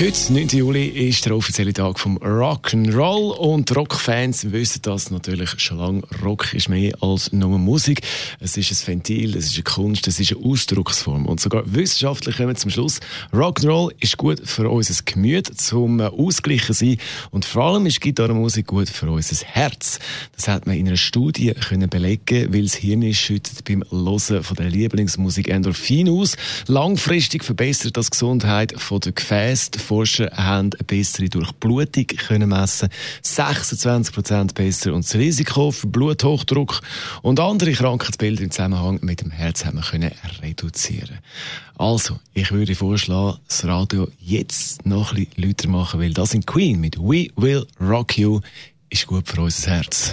Heute, 9. Juli, ist der offizielle Tag vom Rock'n'Roll und Rockfans wissen das natürlich schon lange. Rock ist mehr als nur Musik. Es ist ein Ventil, es ist eine Kunst, es ist eine Ausdrucksform. Und sogar wissenschaftlich kommen zum Schluss, Rock'n'Roll ist gut für unser Gemüt, zum Ausgleichen sein und vor allem ist Gitarrenmusik gut für unser Herz. Das hat man in einer Studie können belegen, weil das Hirn schüttet beim Hören von der Lieblingsmusik Endorphin aus. Langfristig verbessert das Gesundheit von der Gefäße, Forscher haben eine bessere Durchblutung können messen, 26% besser und das Risiko für Bluthochdruck und andere Krankheitsbilder im Zusammenhang mit dem Herz haben wir können reduzieren. Also, ich würde vorschlagen, das Radio jetzt noch ein bisschen lauter machen, weil das sind Queen mit We Will Rock You ist gut für unser Herz.